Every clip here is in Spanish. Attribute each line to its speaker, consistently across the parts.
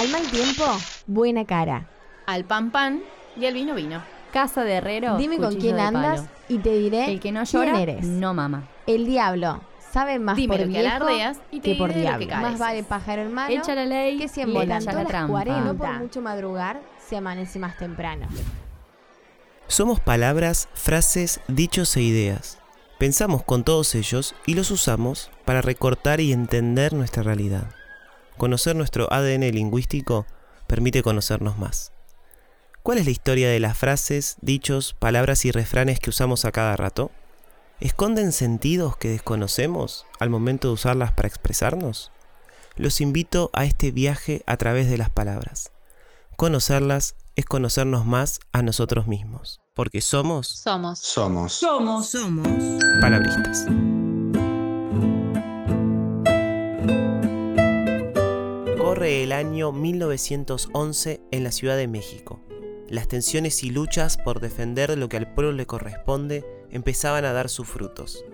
Speaker 1: Al mal tiempo, buena cara.
Speaker 2: Al pan pan y al vino vino.
Speaker 3: Casa de herrero.
Speaker 1: Dime con quién
Speaker 3: de
Speaker 1: andas
Speaker 3: palo.
Speaker 1: y te diré
Speaker 3: El que no
Speaker 1: quién
Speaker 3: llora,
Speaker 1: eres.
Speaker 3: no mama.
Speaker 1: El diablo sabe más
Speaker 2: Dime
Speaker 1: por
Speaker 2: lo que
Speaker 1: viejo
Speaker 2: alardeas y te
Speaker 1: que por
Speaker 2: diré lo que
Speaker 1: diablo. Más vale pájaro en mano
Speaker 3: Echa la ley,
Speaker 1: que cien
Speaker 3: le la
Speaker 1: las
Speaker 3: trampa.
Speaker 1: 40. No por mucho madrugar se amanece más temprano.
Speaker 4: Somos palabras, frases, dichos e ideas. Pensamos con todos ellos y los usamos para recortar y entender nuestra realidad. Conocer nuestro ADN lingüístico permite conocernos más. ¿Cuál es la historia de las frases, dichos, palabras y refranes que usamos a cada rato? ¿Esconden sentidos que desconocemos al momento de usarlas para expresarnos? Los invito a este viaje a través de las palabras. Conocerlas es conocernos más a nosotros mismos, porque somos
Speaker 2: Somos.
Speaker 5: Somos.
Speaker 4: palabristas. El año 1911 en la Ciudad de México. Las tensiones y luchas por defender lo que al pueblo le corresponde empezaban a dar sus frutos.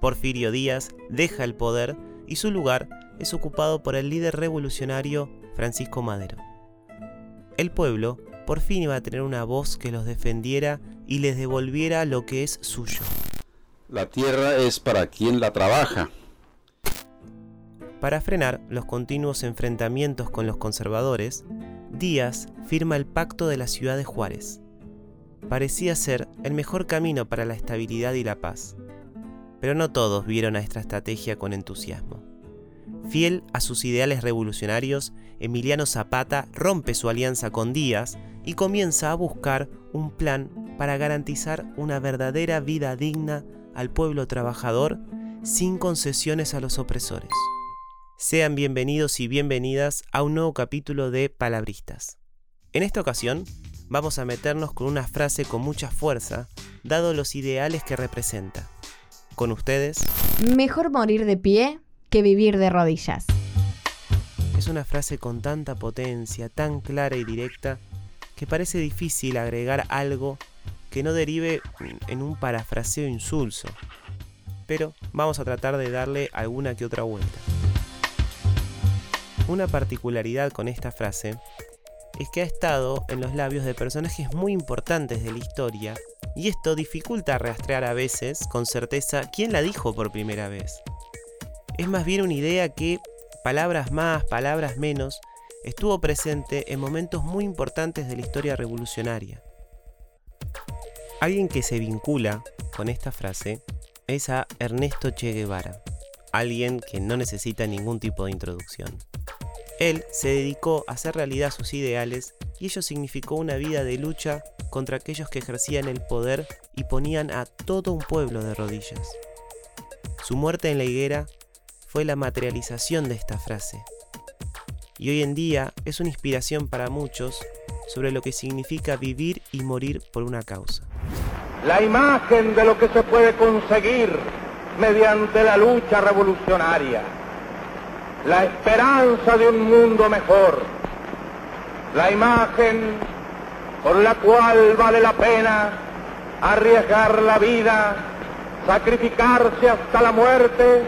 Speaker 4: Porfirio Díaz deja el poder y su lugar es ocupado por el líder revolucionario Francisco Madero. El pueblo por fin iba a tener una voz que los defendiera y les devolviera lo que es suyo.
Speaker 5: La tierra es para quien la trabaja.
Speaker 4: Para frenar los continuos enfrentamientos con los conservadores, Díaz firma el Pacto de la Ciudad de Juárez. Parecía ser el mejor camino para la estabilidad y la paz. Pero no todos vieron a esta estrategia con entusiasmo. Fiel a sus ideales revolucionarios, Emiliano Zapata rompe su alianza con Díaz y comienza a buscar un plan para garantizar una verdadera vida digna al pueblo trabajador sin concesiones a los opresores. Sean bienvenidos y bienvenidas a un nuevo capítulo de Palabristas. En esta ocasión vamos a meternos con una frase con mucha fuerza, dado los ideales que representa. Con ustedes
Speaker 1: Mejor morir de pie que vivir de rodillas.
Speaker 4: es una frase con tanta potencia, tan clara y directa, que parece difícil agregar algo que no derive en un parafraseo insulso. Pero vamos a tratar de darle alguna que otra vuelta. Una particularidad con esta frase es que ha estado en los labios de personajes muy importantes de la historia y esto dificulta rastrear a veces con certeza quién la dijo por primera vez. Es más bien una idea que, palabras más, palabras menos, estuvo presente en momentos muy importantes de la historia revolucionaria. Alguien que se vincula con esta frase es a Ernesto Che Guevara, alguien que no necesita ningún tipo de introducción. Él se dedicó a hacer realidad sus ideales y ello significó una vida de lucha contra aquellos que ejercían el poder y ponían a todo un pueblo de rodillas. Su muerte en la higuera fue la materialización de esta frase. Y hoy en día es una inspiración para muchos sobre lo que significa vivir y morir por una causa.
Speaker 6: la imagen de lo que se puede conseguir mediante la lucha revolucionaria, la esperanza de un mundo mejor, la imagen por la cual vale la pena arriesgar la vida, sacrificarse hasta la muerte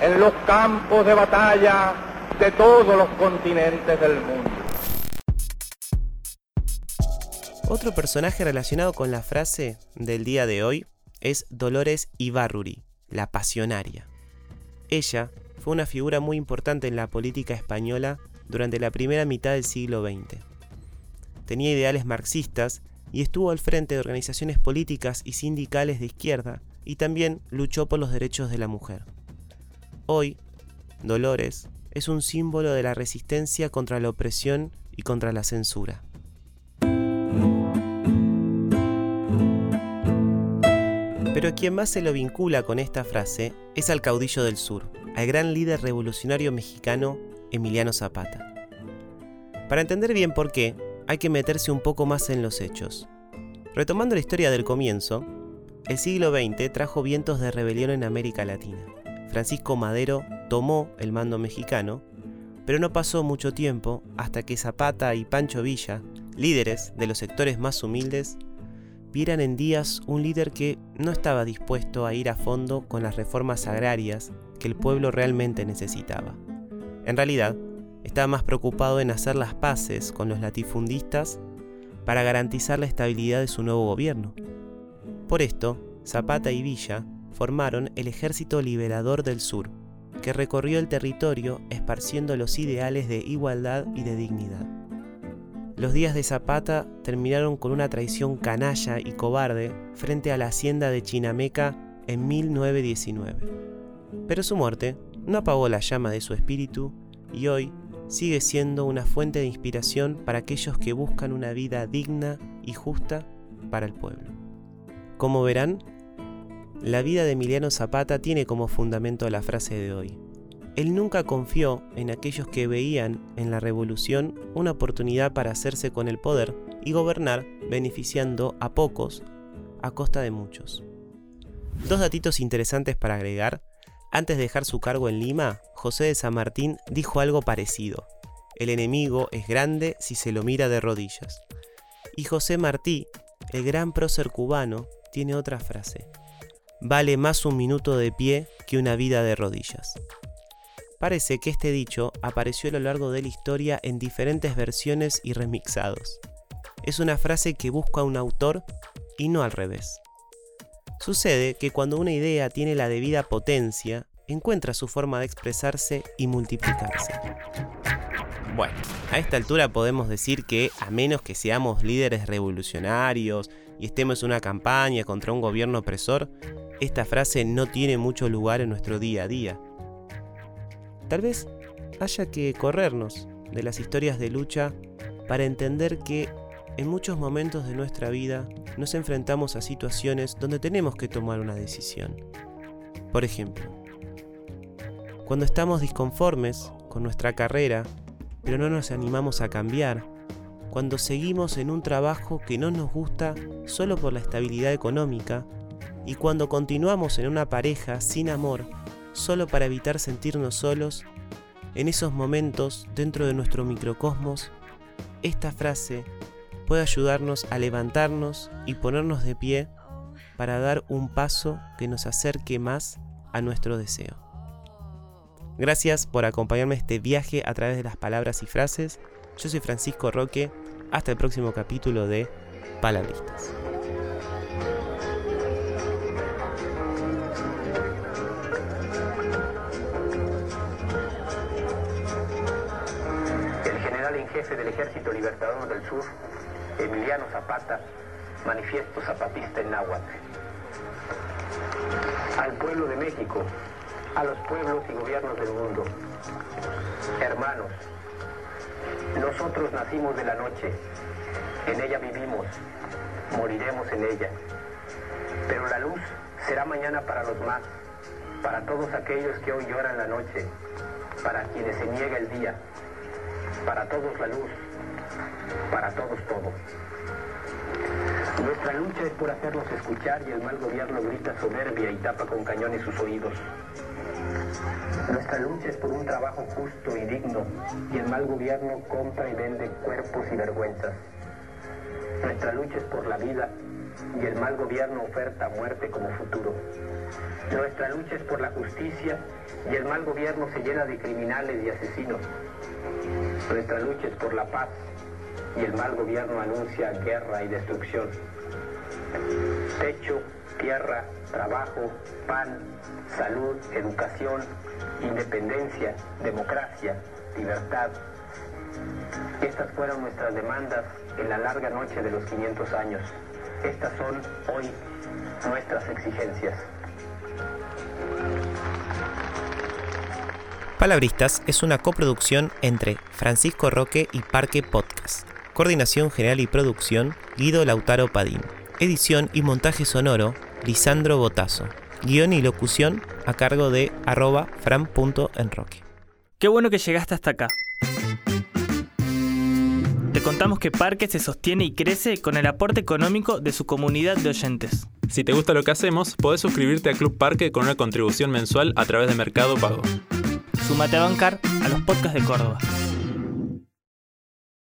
Speaker 6: en los campos de batalla de todos los continentes del mundo.
Speaker 4: Otro personaje relacionado con la frase del día de hoy es Dolores Ibarruri, la pasionaria. Ella fue una figura muy importante en la política española durante la primera mitad del siglo XX. Tenía ideales marxistas y estuvo al frente de organizaciones políticas y sindicales de izquierda y también luchó por los derechos de la mujer. Hoy, Dolores es un símbolo de la resistencia contra la opresión y contra la censura. Pero quien más se lo vincula con esta frase es al caudillo del sur, al gran líder revolucionario mexicano Emiliano Zapata. Para entender bien por qué, hay que meterse un poco más en los hechos. Retomando la historia del comienzo, el siglo XX trajo vientos de rebelión en América Latina. Francisco Madero tomó el mando mexicano, pero no pasó mucho tiempo hasta que Zapata y Pancho Villa, líderes de los sectores más humildes, vieran en Díaz un líder que no estaba dispuesto a ir a fondo con las reformas agrarias que el pueblo realmente necesitaba. En realidad, estaba más preocupado en hacer las paces con los latifundistas para garantizar la estabilidad de su nuevo gobierno. Por esto, Zapata y Villa formaron el Ejército Liberador del Sur, que recorrió el territorio esparciendo los ideales de igualdad y de dignidad. Los días de Zapata terminaron con una traición canalla y cobarde frente a la hacienda de Chinameca en 1919. Pero su muerte no apagó la llama de su espíritu y hoy sigue siendo una fuente de inspiración para aquellos que buscan una vida digna y justa para el pueblo. Como verán, la vida de Emiliano Zapata tiene como fundamento la frase de hoy. Él nunca confió en aquellos que veían en la revolución una oportunidad para hacerse con el poder y gobernar beneficiando a pocos a costa de muchos. Dos datitos interesantes para agregar. Antes de dejar su cargo en Lima, José de San Martín dijo algo parecido. El enemigo es grande si se lo mira de rodillas. Y José Martí, el gran prócer cubano, tiene otra frase. Vale más un minuto de pie que una vida de rodillas. Parece que este dicho apareció a lo largo de la historia en diferentes versiones y remixados. Es una frase que busca un autor y no al revés. Sucede que cuando una idea tiene la debida potencia, encuentra su forma de expresarse y multiplicarse. Bueno, a esta altura podemos decir que a menos que seamos líderes revolucionarios y estemos en una campaña contra un gobierno opresor, esta frase no tiene mucho lugar en nuestro día a día. Tal vez haya que corrernos de las historias de lucha para entender que en muchos momentos de nuestra vida nos enfrentamos a situaciones donde tenemos que tomar una decisión. Por ejemplo, cuando estamos disconformes con nuestra carrera, pero no nos animamos a cambiar, cuando seguimos en un trabajo que no nos gusta solo por la estabilidad económica, y cuando continuamos en una pareja sin amor solo para evitar sentirnos solos, en esos momentos, dentro de nuestro microcosmos, esta frase puede ayudarnos a levantarnos y ponernos de pie para dar un paso que nos acerque más a nuestro deseo. Gracias por acompañarme en este viaje a través de las palabras y frases. Yo soy Francisco Roque. Hasta el próximo capítulo de Palabristas.
Speaker 3: jefe del Ejército Libertador del Sur, Emiliano Zapata, manifiesto zapatista en náhuatl. Al pueblo de México, a los pueblos y gobiernos del mundo, hermanos, nosotros nacimos de la noche, en ella vivimos, moriremos en ella, pero la luz será mañana para los más, para todos aquellos que hoy lloran la noche, para quienes se niega el día, para todos la luz, para todos todo. Nuestra lucha es por hacerlos escuchar y el mal gobierno grita soberbia y tapa con cañones sus oídos. Nuestra lucha es por un trabajo justo y digno y el mal gobierno compra y vende cuerpos y vergüenzas. Nuestra lucha es por la vida y el mal gobierno oferta muerte como futuro. Nuestra lucha es por la justicia y el mal gobierno se llena de criminales y asesinos. Nuestra lucha es por la paz y el mal gobierno anuncia guerra y destrucción. Techo, tierra, trabajo, pan, salud, educación, independencia, democracia, libertad. Estas fueron nuestras demandas en la larga noche de los 500 años. Estas son hoy nuestras exigencias.
Speaker 4: Palabristas es una coproducción entre Francisco Roque y Parque Podcast. Coordinación general y producción, Guido Lautaro Padín. Edición y montaje sonoro, Lisandro Botazo. Guión y locución a cargo de arroba fran.enroque.
Speaker 7: Qué bueno que llegaste hasta acá. Te contamos que Parque se sostiene y crece con el aporte económico de su comunidad de oyentes.
Speaker 8: Si te gusta lo que hacemos, podés suscribirte a Club Parque con una contribución mensual a través de Mercado Pago.
Speaker 7: Sumate a bancar a los podcasts de Córdoba.